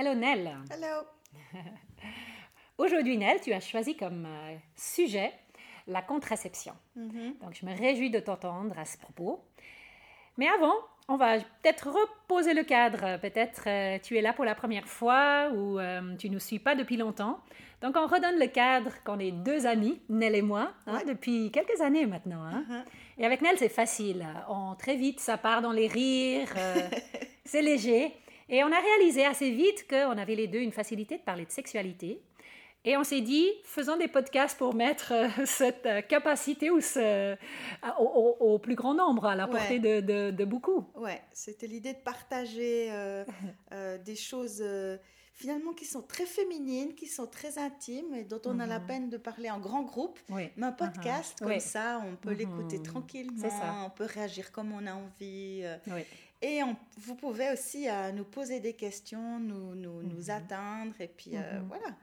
Hello Nell. Hello. Aujourd'hui Nell, tu as choisi comme euh, sujet la contraception. Mhm. Donc je me réjouis de t'entendre à ce propos. Mais avant, on va peut-être reposer le cadre. Peut-être euh, tu es là pour la première fois ou euh, tu ne nous suis pas depuis longtemps. Donc on redonne le cadre qu'on est deux amis, Nell et moi, hein, Ouais. depuis quelques années maintenant. hein. Mhm. Et avec Nell, c'est facile. On, très vite, ça part dans les rires, euh, c'est léger. Et on a réalisé assez vite qu'on avait les deux une facilité de parler de sexualité. Et on s'est dit, faisons des podcasts pour mettre euh, cette euh, capacité ou ce- au, au- au plus grand nombre, à la Ouais. portée de, de- de beaucoup. Ouais, c'était l'idée de partager euh, euh, des choses euh, finalement qui sont très féminines, qui sont très intimes et dont on a la Mhm. peine de parler en grand groupe. Oui. Mais un podcast, Mhm. comme Oui. ça, on peut l'écouter Mhm. tranquillement, C'est ça. on peut réagir comme on a envie. euh, Oui. et on- vous pouvez aussi euh, nous poser des questions, nous, nous, nous Mhm. atteindre. Et puis euh, voilà,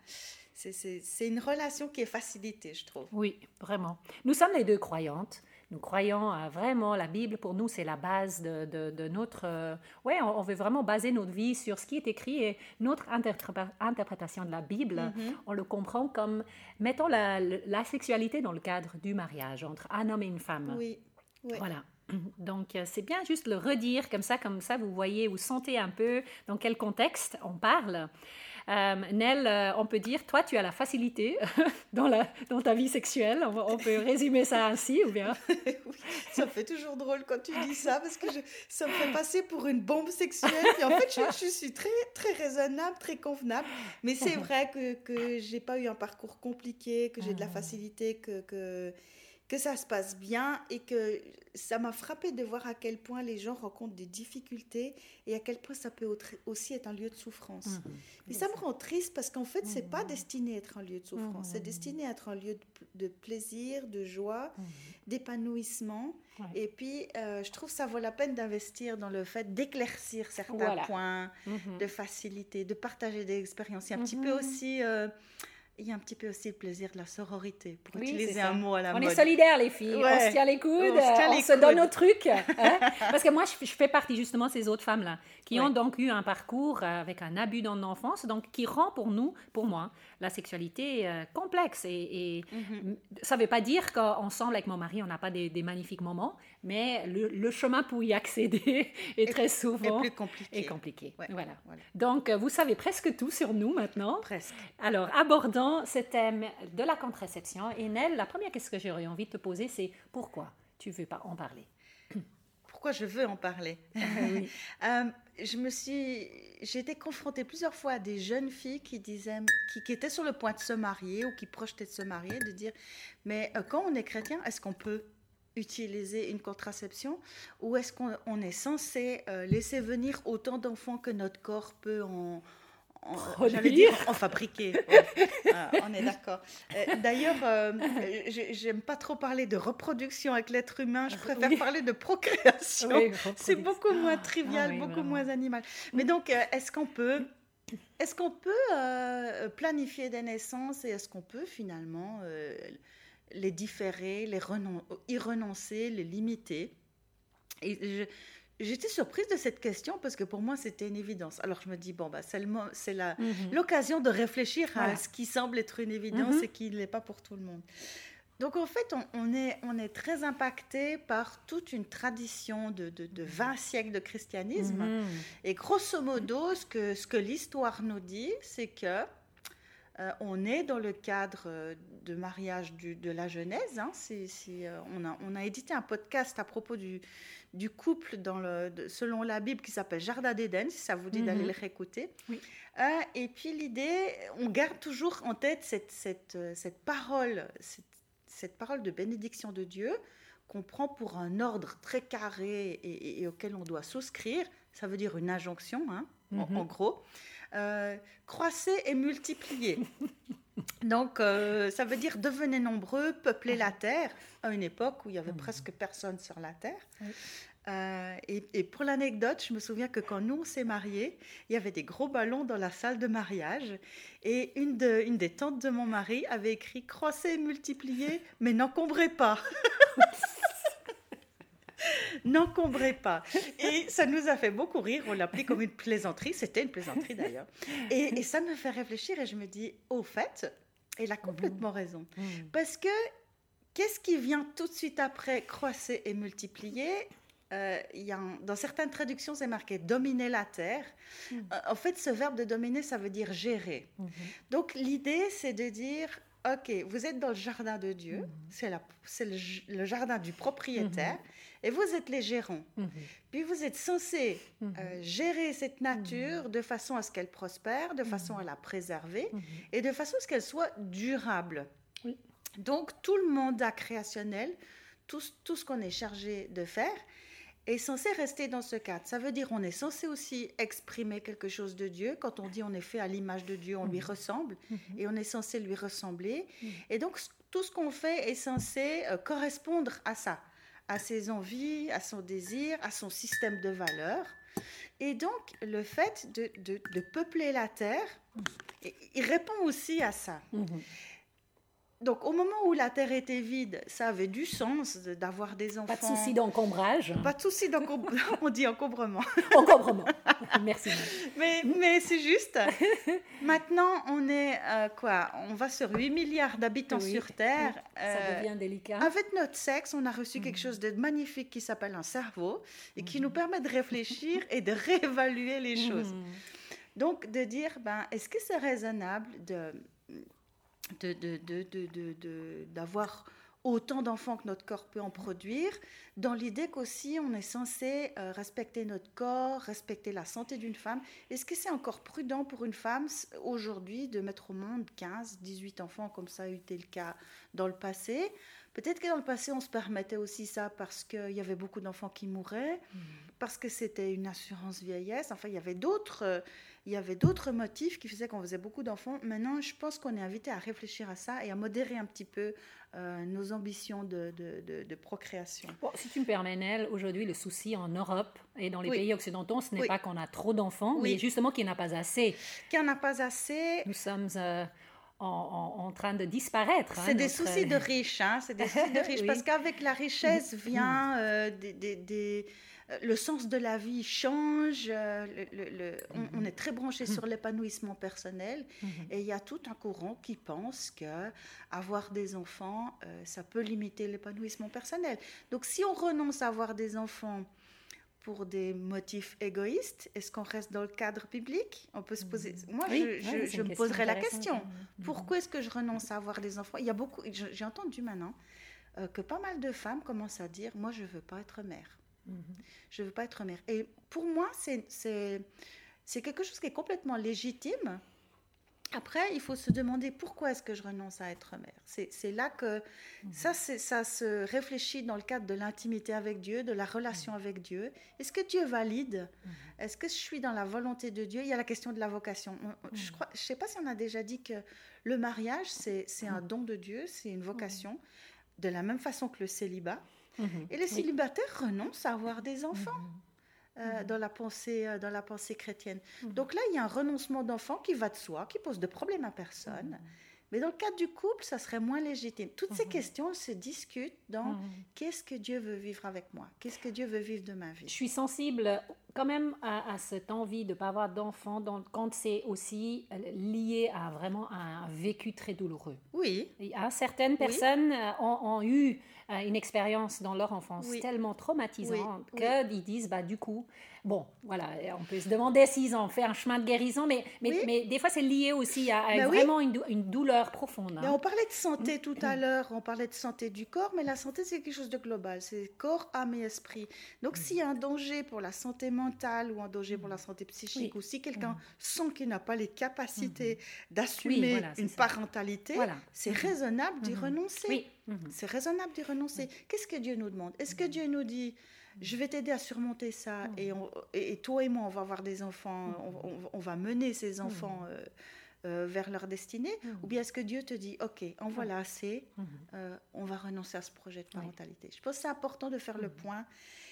c'est une relation qui est facilitée, je trouve. Oui, vraiment. Nous sommes les deux croyantes. Nous croyons à vraiment la Bible. Pour nous, c'est la base de, de- de notre. euh, ouais, on, on veut vraiment baser notre vie sur ce qui est écrit et notre interpré- interprétation de la Bible. Mhm. On le comprend comme mettons la, la sexualité dans le cadre du mariage entre un homme et une femme. Oui, oui. Voilà. Donc, euh, c'est bien juste le redire comme ça, comme ça, vous voyez, vous sentez un peu dans quel contexte on parle. Euh, Nell, euh, on peut dire, toi, tu as la facilité dans, la, dans ta vie sexuelle. On, peut résumer ça ainsi, ou bien? Oui, ça me fait toujours drôle quand tu dis ça parce que je- ça me fait passer pour une bombe sexuelle. Et en fait, je, je suis très, très raisonnable, très convenable. Mais c'est vrai que, que j'ai pas eu un parcours compliqué, que j'ai de la Ah. facilité, que, que, que ça se passe bien et que ça m'a frappé de voir à quel point les gens rencontrent des difficultés et à quel point ça peut aussi être un lieu de souffrance. Mais ça me rend triste parce qu'en fait, c'est pas Mhm. destiné à être un lieu de souffrance, c'est Mhm. destiné à être un lieu de, de plaisir, de joie, Mhm. d'épanouissement. Ouais. Et puis, euh, je trouve que ça vaut la peine d'investir dans le fait d'éclaircir certains Voilà. points, de faciliter, de partager des expériences. Il y a un petit peu aussi, euh, il y a un petit peu aussi le plaisir de la sororité, pour Oui, utiliser un mot à la On mode. est solidaires, les filles. Ouais. On se tient les coudes, On se tient on les se donne nos trucs. hein. Parce que moi, je, je fais partie justement de ces autres femmes-là, qui ont donc eu un parcours euh, avec un abus dans l'enfance, donc qui rend pour nous, pour moi, la sexualité euh, complexe. Et, et Mhm. ça ne veut pas dire qu'ensemble, avec mon mari, on n'a pas des, des magnifiques moments, mais le, le chemin pour y accéder est très souvent plus compliqué. est compliqué. Ouais. Voilà. Voilà. Donc, vous savez presque tout sur nous maintenant. Presque. Alors, abordons ce thème de la contraception. Et Nell, la première question que j'aurais envie de te poser, c'est pourquoi tu veux pas en parler? Pourquoi je veux en parler? Oui. Euh, je me suis, j'ai été confrontée plusieurs fois à des jeunes filles qui disaient, qui, qui étaient sur le point de se marier ou qui projetaient de se marier, de dire, mais euh, quand on est chrétien, est-ce qu'on peut utiliser une contraception ou est-ce qu'on on est censé euh, laisser venir autant d'enfants que notre corps peut en en, dire fabriquer. Ouais. Ah, on est d'accord. Euh, D'ailleurs, euh, j'aime pas trop parler de reproduction avec l'être humain. Je préfère Oui. parler de procréation. Oui, C'est beaucoup moins Ah trivial, oui, beaucoup vraiment. moins animal. Mais donc, euh, est-ce qu'on peut, est-ce qu'on peut planifier des naissances et est-ce qu'on peut finalement les différer, les renon- y renoncer, les limiter Et J'étais surprise de cette question parce que pour moi c'était une évidence. Alors je me dis bon bah c'est Mhm. l'occasion de réfléchir à ce qui semble être une évidence Mhm. et qui ne l'est pas pour tout le monde. Donc en fait, on, on est, on est très impacté par toute une tradition de, de, de 20 siècles de christianisme. Mhm. Et grosso modo, ce que, ce que l'histoire nous dit, c'est que euh, on est dans le cadre euh, de mariage du- de la Genèse. hein. Euh, on, a, on a édité un podcast à propos du, du couple dans le, de- selon la Bible qui s'appelle Jardin d'Éden, si ça vous dit d'aller Mhm. le réécouter. Oui. Euh, et puis l'idée, on garde toujours en tête cette, cette, cette parole, cette, cette parole de bénédiction de Dieu qu'on prend pour un ordre très carré et, et- et auquel on doit souscrire. Ça veut dire une injonction, hein, en- Mhm. en, gros. Euh, croissez et multipliez. Donc, euh, ça veut dire devenez nombreux, peuplez la terre, à une époque où il y avait Mhm. presque personne sur la terre. Oui. Euh, et, et pour l'anecdote, je me souviens que quand nous on s'est mariés, il y avait des gros ballons dans la salle de mariage. Et une, de, une des tantes de mon mari avait écrit Croissez et multipliez, mais n'encombrez pas. n'encombrez pas. Et ça nous a fait beaucoup rire. On l'a pris comme une plaisanterie. C'était une plaisanterie d'ailleurs. Et, ça me fait réfléchir et je me dis, au fait, elle a complètement raison. Mm. Parce que qu'est-ce qui vient tout de suite après croisser et multiplier? Euh, y a dans certaines traductions, c'est marqué dominer la terre. Mm. Euh, en fait, ce verbe de dominer, ça veut dire gérer. Donc, l'idée, c'est de dire OK, vous êtes dans le jardin de Dieu, mhm. c'est le, jardin du propriétaire, mhm. Et vous êtes les gérants. Mhm. Puis vous êtes censé euh, gérer cette nature de façon à ce qu'elle prospère, de façon à la préserver, et de façon à ce qu'elle soit durable. Donc tout le mandat créationnel, tout, tout ce qu'on est chargé de faire, est censé rester dans ce cadre. Ça veut dire on est censé aussi exprimer quelque chose de Dieu. Quand on dit on est fait à l'image de Dieu, on lui ressemble et on est censé lui ressembler. Et donc tout ce qu'on fait est censé euh, correspondre à ça, à ses envies, à son désir, à son système de valeurs. Et donc le fait de, peupler la terre, il répond aussi à ça. Donc, au moment où la terre était vide, ça avait du sens d'avoir des enfants. Pas de souci d'encombrage. Pas de souci d'encombrage. On dit encombrement. encombrement. Merci. Mais, mais c'est juste. Maintenant, on est euh, quoi On va sur 8 milliards d'habitants sur Terre. ça euh, devient délicat. Avec notre sexe, on a reçu quelque mm. chose de magnifique qui s'appelle un cerveau et qui nous mm. permet de réfléchir et de réévaluer les mm. choses. Donc, de dire, ben, est-ce que c'est raisonnable de d'avoir autant d'enfants que notre corps peut en produire, dans l'idée qu'aussi on est censé euh, respecter notre corps, respecter la santé d'une femme. Est-ce que c'est encore prudent pour une femme aujourd'hui de mettre au monde 15, 18 enfants comme ça a été le cas dans le passé? Peut-être que dans le passé, on se permettait aussi ça parce qu'il y avait beaucoup d'enfants qui mouraient, mmh. parce que c'était une assurance vieillesse. Enfin, il y avait d'autres euh, il y avait d'autres motifs qui faisaient qu'on faisait beaucoup d'enfants. Maintenant, je pense qu'on est invité à réfléchir à ça et à modérer un petit peu euh, nos ambitions de, de, procréation. Bon, si tu me permets, Nel, aujourd'hui, le souci en Europe et dans les pays occidentaux, ce n'est pas qu'on a trop d'enfants, mais justement qu'il n'y en a pas assez. Qu'il n'y en a pas assez. Nous sommes... Euh, en, en, train de disparaître. Hein, c'est des soucis de riches, hein, c'est des soucis de riches, parce qu'avec la richesse vient euh, des, des, le sens de la vie change, euh, le, on, est très branché sur l'épanouissement personnel mhm. et il y a tout un courant qui pense que avoir des enfants, euh, ça peut limiter l'épanouissement personnel. Donc si on renonce à avoir des enfants pour des motifs égoïstes, est-ce qu'on reste dans le cadre public? On peut se poser. Mhm. Moi, je, me poserais la question. Mhm. Pourquoi est-ce que je renonce à avoir des enfants? Il y a beaucoup. J'ai entendu maintenant euh, que pas mal de femmes commencent à dire moi, je veux pas être mère. Je ne veux pas être mère. Et pour moi, c'est quelque chose qui est complètement légitime. Après, il faut se demander pourquoi est-ce que je renonce à être mère. C'est là que mhm. ça, ça se réfléchit dans le cadre de l'intimité avec Dieu, de la relation mhm. avec Dieu. Est-ce que Dieu valide? Mhm. Est-ce que je suis dans la volonté de Dieu? Il y a la question de la vocation. Je ne je sais pas si on a déjà dit que le mariage, c'est un don de Dieu, c'est une vocation, de la même façon que le célibat. Et les célibataires renoncent à avoir des enfants. Mhm. Euh, dans, la pensée, euh, dans la pensée chrétienne. Mhm. Donc là, il y a un renoncement d'enfants qui va de soi, qui pose de problème à personne. Mais dans le cadre du couple, ça serait moins légitime. Toutes ces questions se discutent dans qu'est-ce que Dieu veut vivre avec moi? Qu'est-ce que Dieu veut vivre de ma vie? Je suis sensible quand même à, cette envie de ne pas avoir d'enfants quand c'est aussi lié à vraiment un vécu très douloureux. Oui. certaines personnes euh, ont, eu une expérience dans leur enfance tellement traumatisante qu'ils disent, bah, du coup, bon, voilà, on peut se demander s'ils ont fait un chemin de guérison, mais, mais, mais des fois c'est lié aussi à, ben vraiment une, une, douleur profonde. Hein. on parlait de santé tout à l'heure, on parlait de santé du corps, mais la santé c'est quelque chose de global, c'est corps, âme et esprit. Donc mm. s'il y a un danger pour la santé mentale ou un danger pour la santé psychique, ou si quelqu'un mm. sent qu'il n'a pas les capacités mm-hmm. d'assumer une parentalité, c'est mm-hmm. raisonnable d'y mm-hmm. renoncer. C'est raisonnable d'y renoncer. Qu'est-ce que Dieu nous demande? Est-ce que Dieu nous dit je vais t'aider à surmonter ça. Et, et, toi et moi, on va avoir des enfants, on, va mener ces enfants euh, euh, vers leur destinée. Ou bien est-ce que Dieu te dit, OK, en voilà assez, euh, on va renoncer à ce projet de parentalité? Je pense que c'est important de faire le point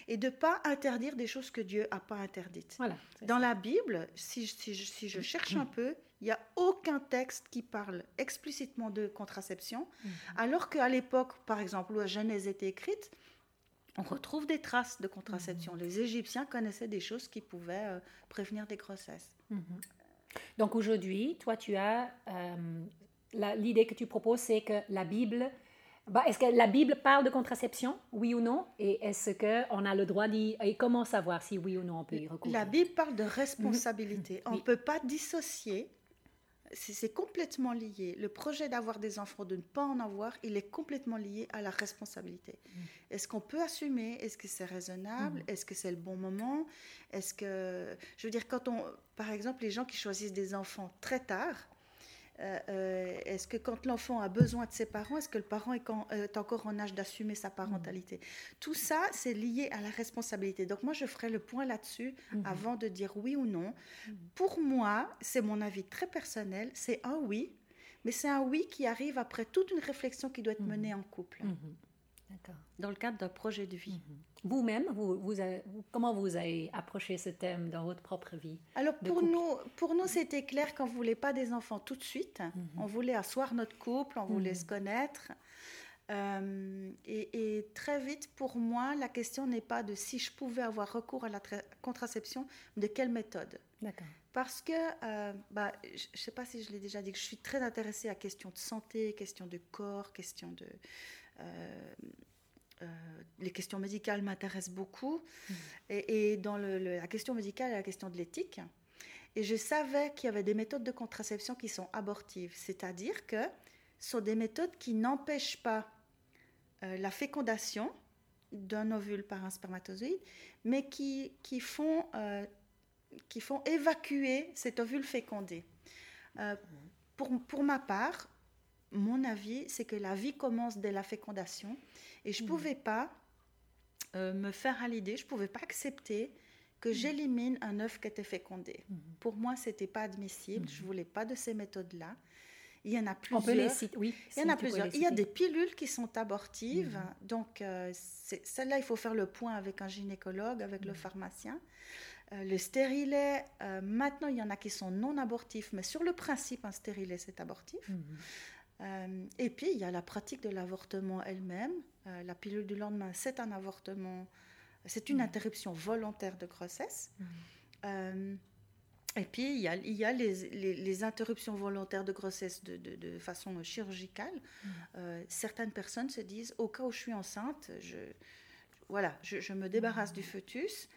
et de ne pas interdire des choses que Dieu n'a pas interdites. Voilà, Dans la Bible, si, si, si je cherche un peu, il n'y a aucun texte qui parle explicitement de contraception, alors qu'à l'époque, par exemple, où la Genèse était écrite, on retrouve des traces de contraception. Les Égyptiens connaissaient des choses qui pouvaient euh, prévenir des grossesses. Donc aujourd'hui, toi, tu as euh, l'idée que tu proposes, c'est que la Bible, bah, est-ce que la Bible parle de contraception, oui ou non? Et est-ce qu'on a le droit d'y... Et comment savoir si oui ou non on peut y recourir? La Bible parle de responsabilité. On ne peut pas dissocier c'est complètement lié. Le projet d'avoir des enfants, de ne pas en avoir, il est complètement lié à la responsabilité. Mm. Est-ce qu'on peut assumer? Est-ce que c'est raisonnable? Mm. Est-ce que c'est le bon moment? Est-ce que, je veux dire, quand on, par exemple, les gens qui choisissent des enfants très tard, euh, euh, est-ce que quand l'enfant a besoin de ses parents, est-ce que le parent est, euh, encore en âge d'assumer sa parentalité Tout ça, c'est lié à la responsabilité. Donc moi, je ferai le point là-dessus mhm. avant de dire oui ou non. Mhm. Pour moi, c'est mon avis très personnel, c'est un oui, mais c'est un oui qui arrive après toute une réflexion qui doit être menée mhm. en couple dans le cadre d'un projet de vie. Mhm. Vous-même, vous, vous, comment vous avez approché ce thème dans votre propre vie Alors pour nous, pour nous, c'était clair qu'on ne voulait pas des enfants tout de suite. Mhm. On voulait asseoir notre couple, on voulait mhm. se connaître. Euh, et, très vite, pour moi, la question n'est pas de si je pouvais avoir recours à la contraception, mais de quelle méthode. Parce que, euh, bah, je ne sais pas si je l'ai déjà dit, que je suis très intéressée à questions de santé, questions de corps, questions de, euh, euh, les questions médicales m'intéressent beaucoup. Mmh. Et, dans la question médicale, a la question de l'éthique. Et je savais qu'il y avait des méthodes de contraception qui sont abortives, c'est-à-dire que ce sont des méthodes qui n'empêchent pas euh, la fécondation d'un ovule par un spermatozoïde, mais qui, qui, font, qui font évacuer cet ovule fécondé. pour, pour ma part, mon avis, c'est que la vie commence dès la fécondation et je ne mmh. pouvais pas euh, me faire à l'idée, je ne pouvais pas accepter que mmh. j'élimine un œuf qui était fécondé. Mmh. Pour moi, ce n'était pas admissible, je ne voulais pas de ces méthodes-là. Il y en a plusieurs. On peut les citer, oui. Il y en a plusieurs. Il y a des pilules qui sont abortives. Donc, euh, celle-là, il faut faire le point avec un gynécologue, avec le pharmacien. Euh, le stérilet, maintenant, il y en a qui sont non abortifs, mais sur le principe, un stérilet, c'est abortif. Euh, et puis, il y a la pratique de l'avortement elle-même. Euh, la pilule du lendemain, c'est un avortement, c'est une mm. interruption volontaire de grossesse. Mm. Euh, et puis, il y a, il y a les, les, interruptions volontaires de grossesse de, de, façon chirurgicale. Mm. certaines personnes se disent, au cas où je suis enceinte, je, voilà, je, me débarrasse du fœtus.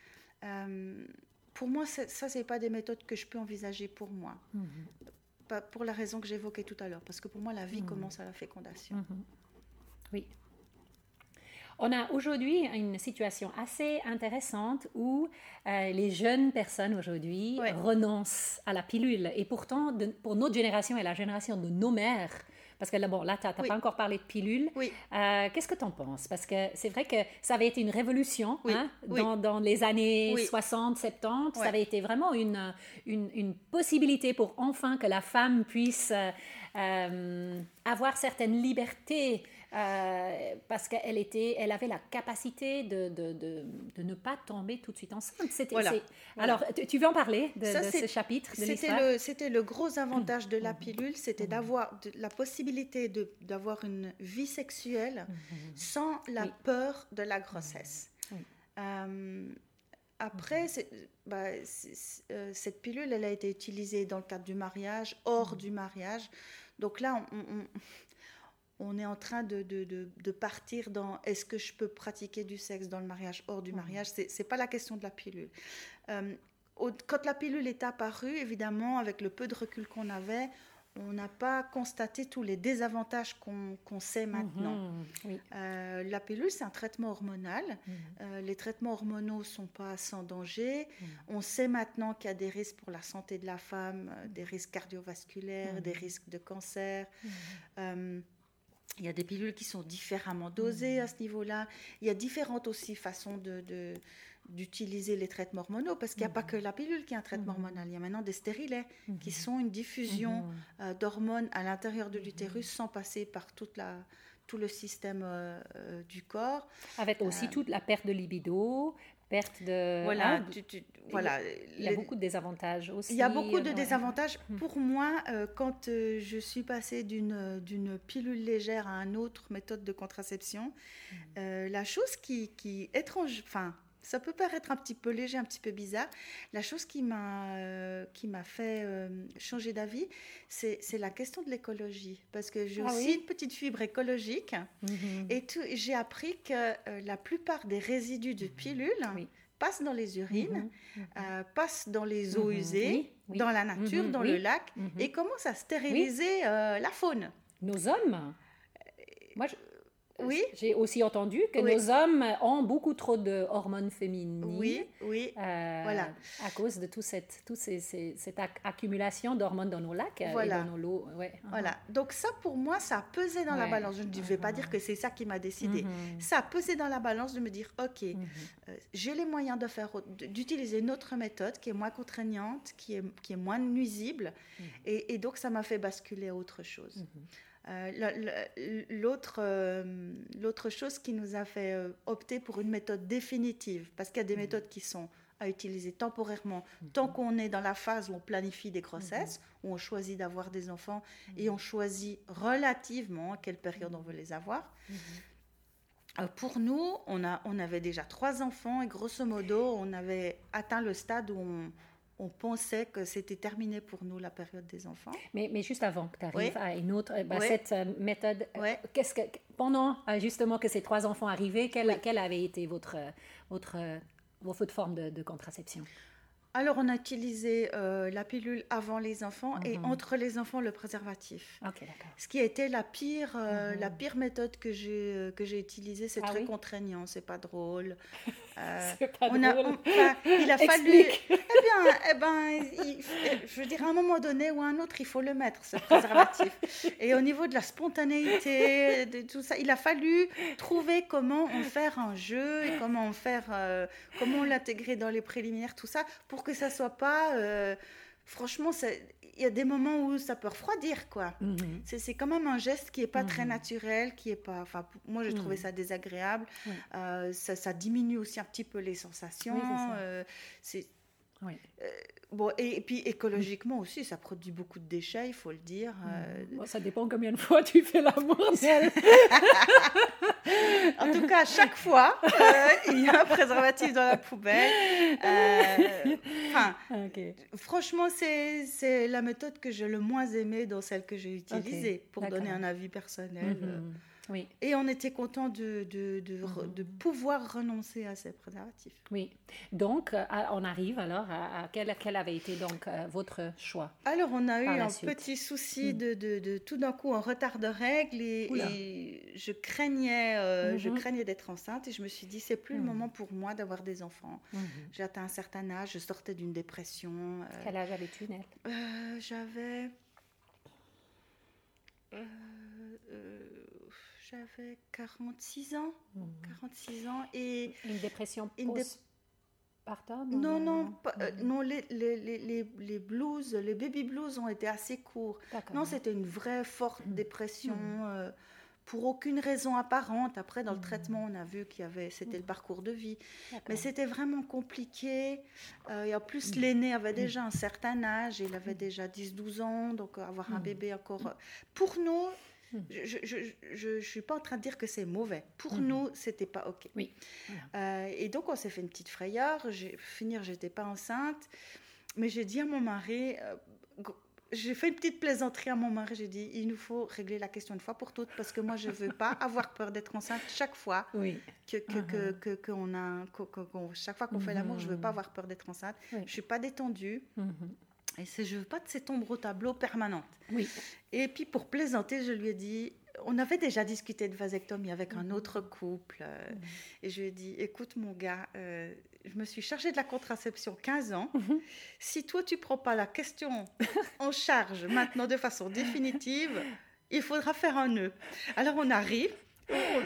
pour moi, ça, ce n'est pas des méthodes que je peux envisager pour moi pour la raison que j'évoquais tout à l'heure, parce que pour moi, la vie mhm. commence à la fécondation. Mhm. Oui. On a aujourd'hui une situation assez intéressante où euh, les jeunes personnes aujourd'hui renoncent à la pilule. Et pourtant, pour notre génération et la génération de nos mères, parce que là, bon, là, tu n'as pas encore parlé de pilule. Oui. Euh, qu'est-ce que tu en penses? Parce que c'est vrai que ça avait été une révolution hein, dans, dans, les années 60, 70. Ça avait été vraiment une, une, une, possibilité pour enfin que la femme puisse euh, euh, avoir certaines libertés euh, parce qu'elle était, elle avait la capacité de, de, de, ne pas tomber tout de suite enceinte. C'était, Alors, tu, veux en parler de, ce chapitre C'était le, c'était le gros avantage de la mmh. pilule, c'était mmh. d'avoir la possibilité d'avoir une vie sexuelle mmh. sans la peur de la grossesse. Euh, après, bah, euh, cette pilule, elle a été utilisée dans le cadre du mariage, hors du mariage. Donc là, on, on est en train de, de, partir dans est-ce que je peux pratiquer du sexe dans le mariage, hors du mariage? Ce n'est pas la question de la pilule. Euh, quand la pilule est apparue, évidemment, avec le peu de recul qu'on avait, on n'a pas constaté tous les désavantages qu'on sait maintenant. Mhm, euh, la pilule, c'est un traitement hormonal. Mhm. Euh, les traitements hormonaux ne sont pas sans danger. Mhm. On sait maintenant qu'il y a des risques pour la santé de la femme, des risques cardiovasculaires, des risques de cancer. Il y a des pilules qui sont différemment dosées à ce niveau-là. Il y a différentes aussi façons de, d'utiliser les traitements hormonaux, parce qu'il n'y a pas que la pilule qui est un traitement hormonal. Il y a maintenant des stérilets qui sont une diffusion euh, d'hormones à l'intérieur de l'utérus sans passer par toute la, tout le système euh, euh, du corps. Avec aussi toute la perte de libido, perte de. Voilà, hein, tu- tu- voilà. il y a beaucoup de désavantages aussi. Il y a beaucoup de ouais. désavantages. Mhm. Pour moi, euh, quand euh, je suis passée d'une euh, d'une pilule légère à une autre méthode de contraception, euh, la chose qui, qui étrange, enfin, ça peut paraître un petit peu léger, un petit peu bizarre. La chose qui m'a euh, qui m'a fait euh, changer d'avis, c'est c'est la question de l'écologie, parce que j'ai Ah aussi oui une petite fibre écologique. Mhm. Et j'ai appris que euh, la plupart des résidus de pilules Oui. passent dans les urines, Mhm. passent dans les eaux Mhm. usées, Oui, dans la nature, Mhm, dans le lac, Mhm. et commencent à stériliser la faune. Nos hommes. Moi, je- Oui, j'ai aussi entendu que Oui. nos hommes ont beaucoup trop de hormones féminines. oui, oui. euh, Voilà. À cause de tout cette, toute ces- ces- cette ac- accumulation d'hormones dans nos lacs euh, Voilà. et dans nos lots. Ouais. Voilà. Donc ça, pour moi, ça a pesé dans la balance. Je ne vais pas dire que c'est ça qui m'a décidé. Mhm. Ça a pesé dans la balance de me dire, ok, Mhm. euh, j'ai les moyens de faire, d'utiliser une autre méthode qui est moins contraignante, qui est, qui est moins nuisible, Mhm. et, et donc ça m'a fait basculer à autre chose. Mhm. Euh, L'autre euh, l'autre chose qui nous a fait euh, opter pour une méthode définitive, parce qu'il y a des Mhm. méthodes qui sont à utiliser temporairement, tant qu'on est dans la phase où on planifie des grossesses, où on choisit d'avoir des enfants, et on choisit relativement à quelle période on veut les avoir. Mhm. Pour nous, on, a, on avait déjà trois enfants et grosso modo, on avait atteint le stade où on, on pensait que c'était terminé pour nous la période des enfants. Mais, mais juste avant que tu arrives Oui. à une autre, bah, Oui. cette euh, méthode, euh, qu'est-ce que, pendant euh, justement que ces trois enfants arrivaient, quelle, quelle avait été votre, votre, votre forme de, de contraception? Alors, on a utilisé euh, la pilule avant les enfants et Mhm. entre les enfants le préservatif. Ok, d'accord. Ce qui a été la pire, euh, Mhm. la pire méthode que j'ai que j'ai utilisée, c'est Ah très oui? contraignant, c'est pas drôle. Euh, pas on a, drôle. on- enfin, il a fallu. Eh bien, eh ben, il- je veux dire, à un moment donné ou à un autre, il faut le mettre, ce préservatif. Et au niveau de la spontanéité, de tout ça, il a fallu trouver comment en faire un jeu et comment en faire, euh, comment l'intégrer dans les préliminaires, tout ça, pour que ça soit pas. euh, franchement, c'est- il y a des moments où ça peut refroidir, quoi. Mhm. C'est c'est quand même un geste qui est pas très Mhm. naturel, qui est pas. Enfin, moi, j'ai trouvé Mhm. ça désagréable. Euh, ça, ça diminue aussi un petit peu les sensations. Oui, c'est ça. euh, Oui. bon et, et puis écologiquement aussi, ça produit beaucoup de déchets, il faut le dire. euh. Bon, ça dépend combien de fois tu fais l'amour. Nel. En tout cas, à chaque fois, euh, il y a un préservatif dans la poubelle. Euh, Enfin, Ok. franchement, c'est la méthode que j'ai le moins aimée dans celle que j'ai utilisée pour donner un avis personnel. euh. Mhm. Oui, Et on était content de, de, de, Mhm. de pouvoir renoncer à ces préservatifs. oui. Donc, euh, on arrive alors à, à quel, quel avait été donc euh, votre choix Alors, on a eu un suite. petit souci Mm. de, tout d'un coup un retard de règles et, je craignais, euh, je Mhm. craignais d'être enceinte et je me suis dit, c'est plus le Mm. moment pour moi d'avoir des enfants. J'ai atteint un certain âge, je sortais d'une dépression. euh, Quel âge avais-tu, Nel? euh, J'avais. euh, J'avais 46 ans. 46 ans et. Une dépression Une dé- postpartum Non, non, pas- euh, Mhm. non les, les, les, les, blues, les baby blues ont été assez courts. Non, c'était une vraie forte Mhm. dépression Mhm. euh, pour aucune raison apparente. Après, dans le traitement, on a vu qu'il y avait, c'était le parcours de vie. Mais c'était vraiment compliqué. Euh, et en plus, l'aîné avait déjà un certain âge. Il avait déjà 10-12 ans. Donc, avoir un bébé encore. Pour nous, Mhm. je ne suis pas en train de dire que c'est mauvais. Pour Mhm. nous, c'était pas OK. Oui. Euh, et donc, on s'est fait une petite frayeur. Finir, j'étais pas enceinte. Mais j'ai dit à mon mari. euh, j'ai fait une petite plaisanterie à mon mari. J'ai dit il nous faut régler la question une fois pour toutes parce que moi, je veux pas avoir peur d'être enceinte chaque fois Oui. que, que, a, chaque fois qu'on fait l'amour, je veux pas Mhm. avoir peur d'être enceinte. Oui. Je suis pas détendue Mhm. Et c'est, je veux pas de cette ombre au tableau permanente. Oui. Et puis pour plaisanter, je lui ai dit, on avait déjà discuté de vasectomie avec un autre couple euh, Mhm. et je lui ai dit, écoute mon gars, euh, je me suis chargée de la contraception 15 ans. Mhm. Si toi tu prends pas la question en charge maintenant de façon définitive, il faudra faire un nœud. Alors on arrive.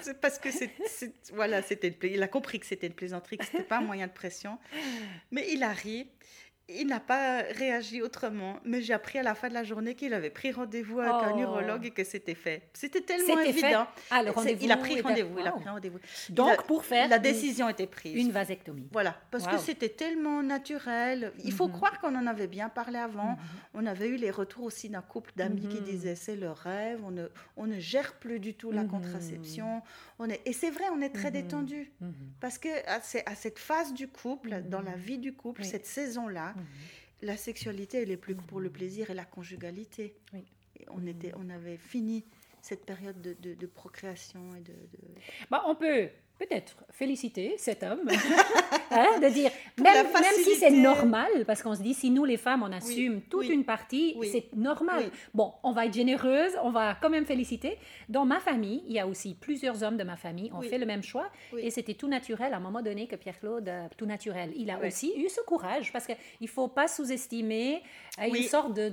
c'est Parce que c'est, c'est- voilà, c'était il a compris que c'était une plaisanterie, que c'était pas un moyen de pression. Mais il arrive il n'a pas réagi autrement, mais j'ai appris à la fin de la journée qu'il avait pris rendez-vous avec un Oh. urologue et que c'était fait. C'était tellement C'était fait. évident. Ah, le rendez-vous il a pris rendez-vous. Il a pris rendez-vous. Donc, a- pour faire la une- décision était prise. Une vasectomie. Voilà, parce que c'était tellement naturel. Il faut Mhm. croire qu'on en avait bien parlé avant. On avait eu les retours aussi d'un couple d'amis qui Mhm. disaient c'est le rêve, on ne, on ne gère plus du tout la Mhm. contraception. On est, et c'est vrai, on est très Mhm. détendu. Mhm. Parce que à, à cette phase du couple, Mhm. dans la vie du couple, Oui. cette saison-là, la sexualité, elle est plus pour le plaisir et la conjugalité. Oui. Et on, était, on avait fini cette période de, de- de procréation et de... de- Bah, on peut peut-être féliciter cet homme, hein, de dire, même, même si c'est normal, parce qu'on se dit, si nous les femmes, on assume toute oui, une partie, oui, c'est normal. Bon, on va être généreuse, on va quand même féliciter. Dans ma famille, il y a aussi plusieurs hommes de ma famille ont fait le même choix, et c'était tout naturel à un moment donné que Pierre-Claude, euh, tout naturel. Il a aussi eu ce courage, parce qu'il ne faut pas sous-estimer euh, une sorte de...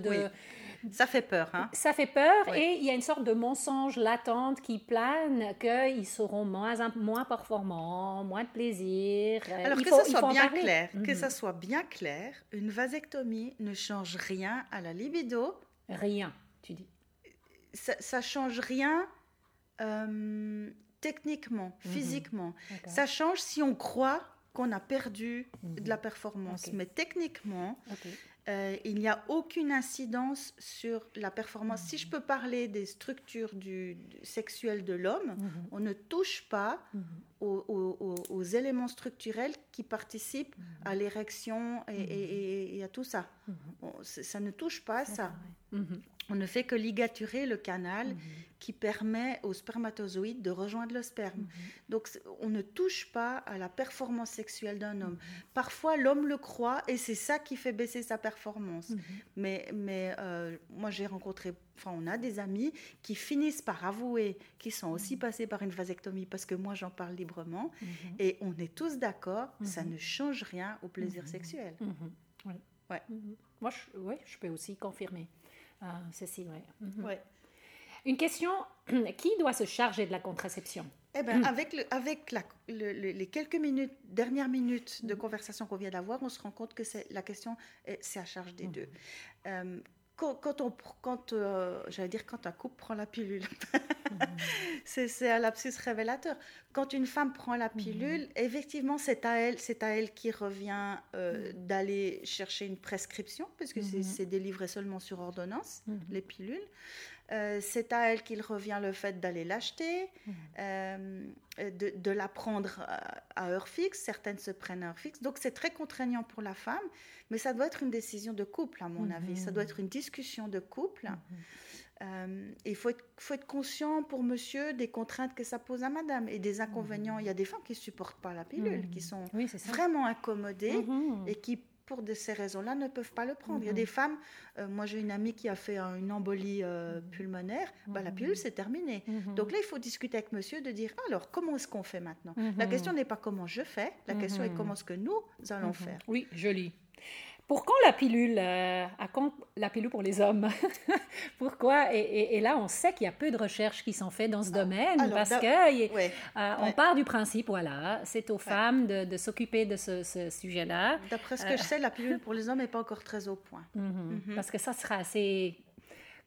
Ça fait peur, hein Ça fait peur Oui. et il y a une sorte de mensonge latente qui plane qu'ils seront moins, moins performants, moins de plaisir. Euh, Alors il que faut- ça soit bien clair, que Mhm. ça soit bien clair, une vasectomie ne change rien à la libido, Rien, tu dis. ça, change rien euh, techniquement, Mhm. physiquement. Ça change si on croit qu'on a perdu de la Mhm. performance. Mais techniquement. Euh, il n'y a aucune incidence sur la performance. Si je peux parler des structures du, du- sexuelles de l'homme, Mhm. on ne touche pas Mhm. Aux, aux- aux- aux éléments structurels qui participent Mhm. à l'érection et, et- et- et à tout ça. Mhm. Ça ne touche pas à ça. Mhm. On ne fait que ligaturer le canal Mhm. qui permet aux spermatozoïdes de rejoindre le sperme. Mhm. Donc on ne touche pas à la performance sexuelle d'un homme. Mhm. Parfois l'homme le croit et c'est ça qui fait baisser sa performance. Mhm. Mais, mais euh, moi j'ai rencontré, enfin on a des amis qui finissent par avouer qu'ils sont aussi Mhm. passés par une vasectomie parce que moi j'en parle librement Mhm. et on est tous d'accord, ça Mhm. ne change rien au plaisir sexuel. Oui. Ouais. Moi, je, ouais, je peux aussi confirmer euh, ceci. Ouais. Ouais. Une question qui doit se charger de la contraception? Eh ben, avec, le- avec la- le- le- les quelques minutes, dernières minutes de conversation qu'on vient d'avoir, on se rend compte que c'est, la question, est- c'est à charge des deux. Euh, quand, quand on, quand, euh, j'allais dire quand un couple prend la pilule, c'est, c'est un lapsus révélateur. Quand une femme prend la pilule, effectivement, c'est à elle, c'est à elle qui revient euh, d'aller chercher une prescription, puisque c'est, Mhm. c'est délivré seulement sur ordonnance, Mhm. les pilules. Euh, c'est à elle qu'il revient le fait d'aller l'acheter, Mhm. euh, de, de la prendre à, à heure fixe. Certaines se prennent à heure fixe. Donc c'est très contraignant pour la femme, mais ça doit être une décision de couple, à mon Mhm. avis. Ça doit être une discussion de couple. Mhm. Euh, il faut être, faut être conscient pour monsieur des contraintes que ça pose à madame et des inconvénients. Il y a des femmes qui ne supportent pas la pilule, qui sont Oui, vraiment incommodées et qui, pour de ces raisons-là, ne peuvent pas le prendre. Il y a Mhm. des femmes, euh, moi j'ai une amie qui a fait un- une embolie euh, pulmonaire, bah, la Mhm. pilule c'est terminé. Mhm. Donc là, il faut discuter avec monsieur de dire, alors, comment est-ce qu'on fait maintenant? La question n'est pas comment je fais, la question est comment est-ce que nous allons faire. Oui, joli. Pour quand la pilule euh, À quand la pilule pour les hommes? Pourquoi? Et, et- et là, on sait qu'il y a peu de recherches qui sont faites dans ce domaine alors, parce que y- Ouais. euh, on part du principe, voilà, c'est aux femmes de, de s'occuper de ce, ce sujet-là. D'après ce que je sais, la pilule pour les hommes n'est pas encore très au point. Mhm. Mhm. Parce que ça sera assez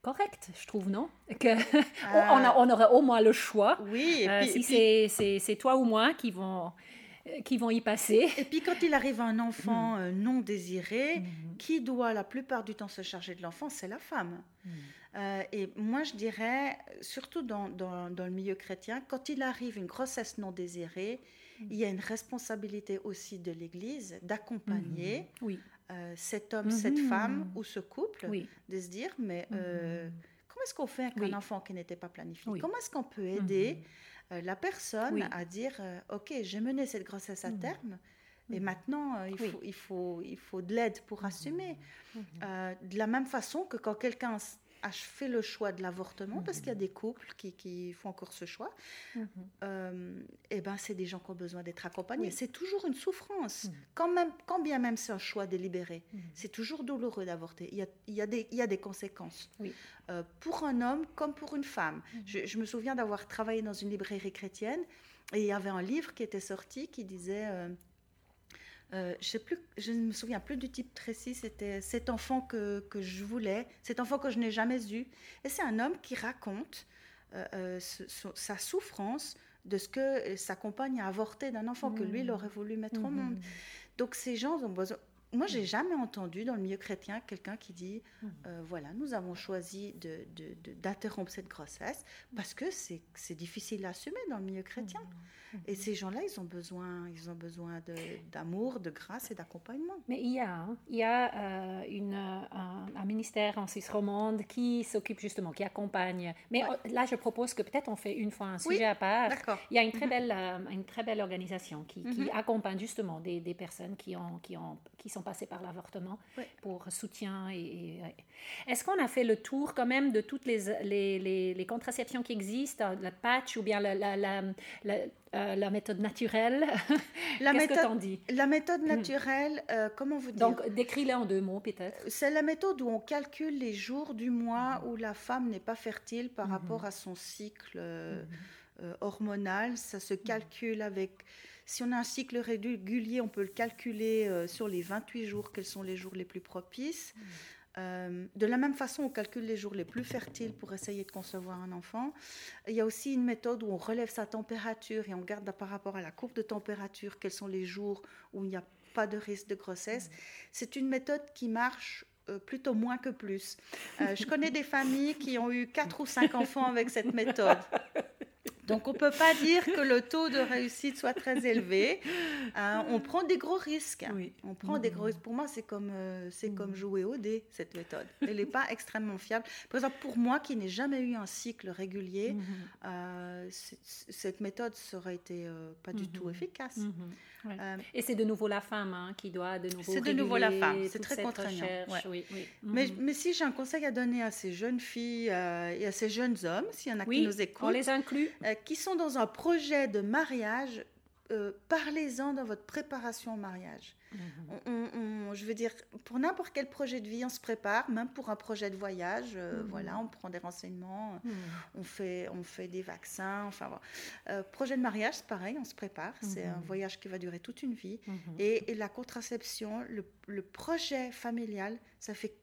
correct, je trouve, non? Que Ah. on, a- on aurait au moins le choix. Oui, et Euh, puis, si c'est- toi ou moi qui vont, euh, qui vont y passer. et puis quand il arrive un enfant Hmm. euh, non désiré, qui doit la plupart du temps se charger de l'enfant C'est la femme. Euh, et moi, je dirais, surtout dans, dans- dans le milieu chrétien, quand il arrive une grossesse non désirée, il y a une responsabilité aussi de l'Église d'accompagner Oui, euh, cet homme, cette femme ou ce couple, oui. de se dire, mais euh, comment est-ce qu'on fait avec Oui. un enfant qui n'était pas planifié? Comment est-ce qu'on peut aider euh, la personne Oui. à dire, euh, ok, j'ai mené cette grossesse à Mhm. terme, et Mhm. maintenant, euh, il, Oui. faut, il, faut, il faut de l'aide pour assumer. Mhm. Euh, de la même façon que quand quelqu'un a fait le choix de l'avortement, parce qu'il y a des couples qui, qui font encore ce choix, Mhm. euh, eh ben, c'est des gens qui ont besoin d'être accompagnés. Oui. C'est toujours une souffrance, Mhm. quand, même, quand bien même c'est un choix délibéré. Mhm. C'est toujours douloureux d'avorter. Il y a, il des, il y a des conséquences. Oui. Euh, pour un homme comme pour une femme. Mhm. Je, je me souviens d'avoir travaillé dans une librairie chrétienne et il y avait un livre qui était sorti qui disait... euh, euh, je, sais plus, je ne me souviens plus du type Tracy, c'était cet enfant que, que, je voulais, cet enfant que je n'ai jamais eu. Et c'est un homme qui raconte euh, euh, sa souffrance de ce que sa compagne a avorté d'un enfant que lui, il aurait voulu mettre au mmh. monde. Donc ces gens ont besoin, moi, j'ai jamais entendu dans le milieu chrétien quelqu'un qui dit mmh. euh, voilà, nous avons choisi d'interrompre de, de, cette grossesse parce que c'est difficile à assumer dans le milieu chrétien. Mmh. Et ces gens-là, ils ont besoin, ils ont besoin d'amour, de, grâce et d'accompagnement. Mais il y a, hein, il y a euh, une, un, ministère en Suisse romande qui s'occupe justement, qui accompagne. Mais là, je propose que peut-être on fait une fois un sujet à part. Il y a une très belle, euh, une très belle organisation qui, qui accompagne justement des, des, personnes qui, ont, qui, ont, qui sont passés par l'avortement pour soutien. Et, Est-ce qu'on a fait le tour quand même de toutes les, les, les, contraceptions qui existent, la patch ou bien la, la, la, euh, la méthode naturelle? La Qu'est-ce que dis? La méthode hmm. naturelle, euh, comment vous dire? Donc, décris-la en deux mots, peut-être. C'est la méthode où on calcule les jours du mois où la femme n'est pas fertile par hmm. rapport à son cycle euh, hmm. hormonal. Ça se calcule avec si on a un cycle régulier, on peut le calculer euh, sur les 28 jours, quels sont les jours les plus propices. Euh, de la même façon, on calcule les jours les plus fertiles pour essayer de concevoir un enfant. Il y a aussi une méthode où on relève sa température et on regarde par rapport à la courbe de température quels sont les jours où il n'y a pas de risque de grossesse. C'est une méthode qui marche euh, plutôt moins que plus. je connais des familles qui ont eu quatre ou cinq enfants avec cette méthode. Donc on ne peut pas dire que le taux de réussite soit très élevé. Hein, on prend des gros risques. On prend des gros risques. Pour moi, c'est comme, euh, c'est mm. comme jouer au dé, cette méthode. Elle n'est pas extrêmement fiable. Par exemple, pour moi qui n'ai jamais eu un cycle régulier, mm-hmm. euh, cette méthode serait été euh, pas du tout efficace. Et c'est de nouveau la femme hein, qui doit de nouveau. C'est de nouveau la femme. C'est très contraignant. Mais, mais, si j'ai un conseil à donner à ces jeunes filles et à ces jeunes hommes, s'il y en a qui nous écoutent, on les inclut qui sont dans un projet de mariage, euh, parlez-en dans votre préparation au mariage. Mhm. je veux dire, pour n'importe quel projet de vie, on se prépare, même pour un projet de voyage. Euh, mhm. Voilà, on prend des renseignements, mhm. on, fait, on fait des vaccins. Enfin, euh, projet de mariage, c'est pareil, on se prépare. C'est un voyage qui va durer toute une vie. Et, la contraception, le, le projet familial, ça fait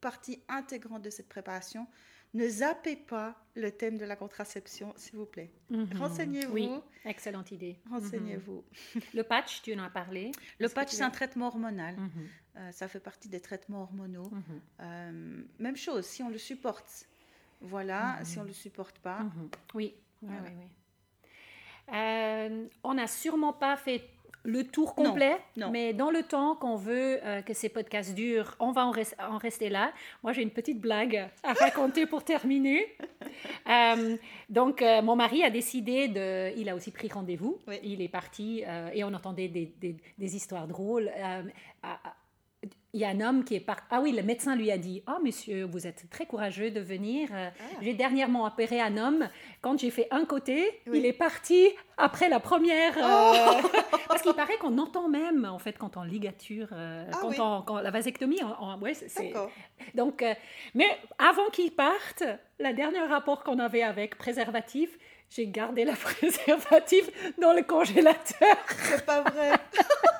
partie intégrante de cette préparation ne zappez pas le thème de la contraception, s'il vous plaît. Mhm. Renseignez-vous. Oui, excellente idée. Renseignez-vous. Mhm. Le patch, tu en as parlé. Le patch, c'est un traitement hormonal. Mhm. Euh, ça fait partie des traitements hormonaux. Euh, même chose, si on le supporte. Voilà, si on ne le supporte pas. Oui, oui, oui. Euh, on n'a sûrement pas fait le tour complet, mais dans le temps qu'on veut euh, que ces podcasts durent, on va en, rester là. Moi, j'ai une petite blague à raconter pour terminer. Euh, donc, euh, mon mari a décidé de... Il a aussi pris rendez-vous. Il est parti et on entendait des, des histoires drôles il y a un homme qui est par... Ah oui, le médecin lui a dit « Ah, oh, monsieur, vous êtes très courageux de venir. Euh, ah. J'ai dernièrement opéré un homme. Quand j'ai fait un côté, il est parti après la première... Euh, oh. parce qu'il paraît qu'on entend même, en fait, quand on ligature, euh, ah quand, quand, la vasectomie... Ouais, c'est... Donc, mais avant qu'il parte, la dernière rapport qu'on avait avec préservatif, j'ai gardé la préservatif dans le congélateur. C'est pas vrai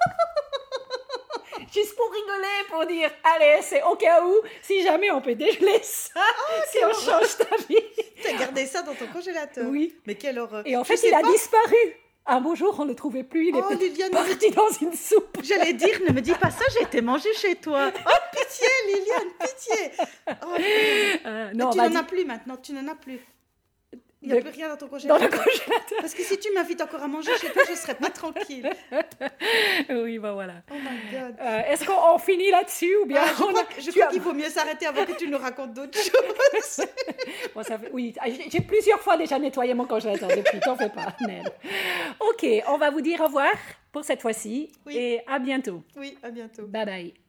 juste pour rigoler, pour dire, allez, c'est au cas où, si jamais on peut dégeler ça, ah, si on change ta vie. T'as gardé ça dans ton congélateur Oui. Mais quelle horreur. Et en fait, il a disparu. Un beau jour, on ne le trouvait plus, il est oh, parti dans une soupe. J'allais dire, ne me dis pas ça, j'ai été manger chez toi. Oh, pitié, Liliane, pitié. Oh, euh, non, tu n'en as plus maintenant, tu n'en as plus. Il n'y a plus rien dans ton congélateur. Dans le congélateur. Parce que si tu m'invites encore à manger chez toi, je ne serais pas tranquille. oui, ben voilà. Oh my God. Euh, est-ce qu'on finit là-dessus ou bien ah, Je crois, qu'il vaut mieux s'arrêter avant que tu nous racontes d'autres choses. bon, ça Oui, ah, j'ai plusieurs fois déjà nettoyé mon congélateur depuis, t'en fais pas, Nel. Ok, on va vous dire au revoir pour cette fois-ci et à bientôt. Oui, à bientôt. Bye bye.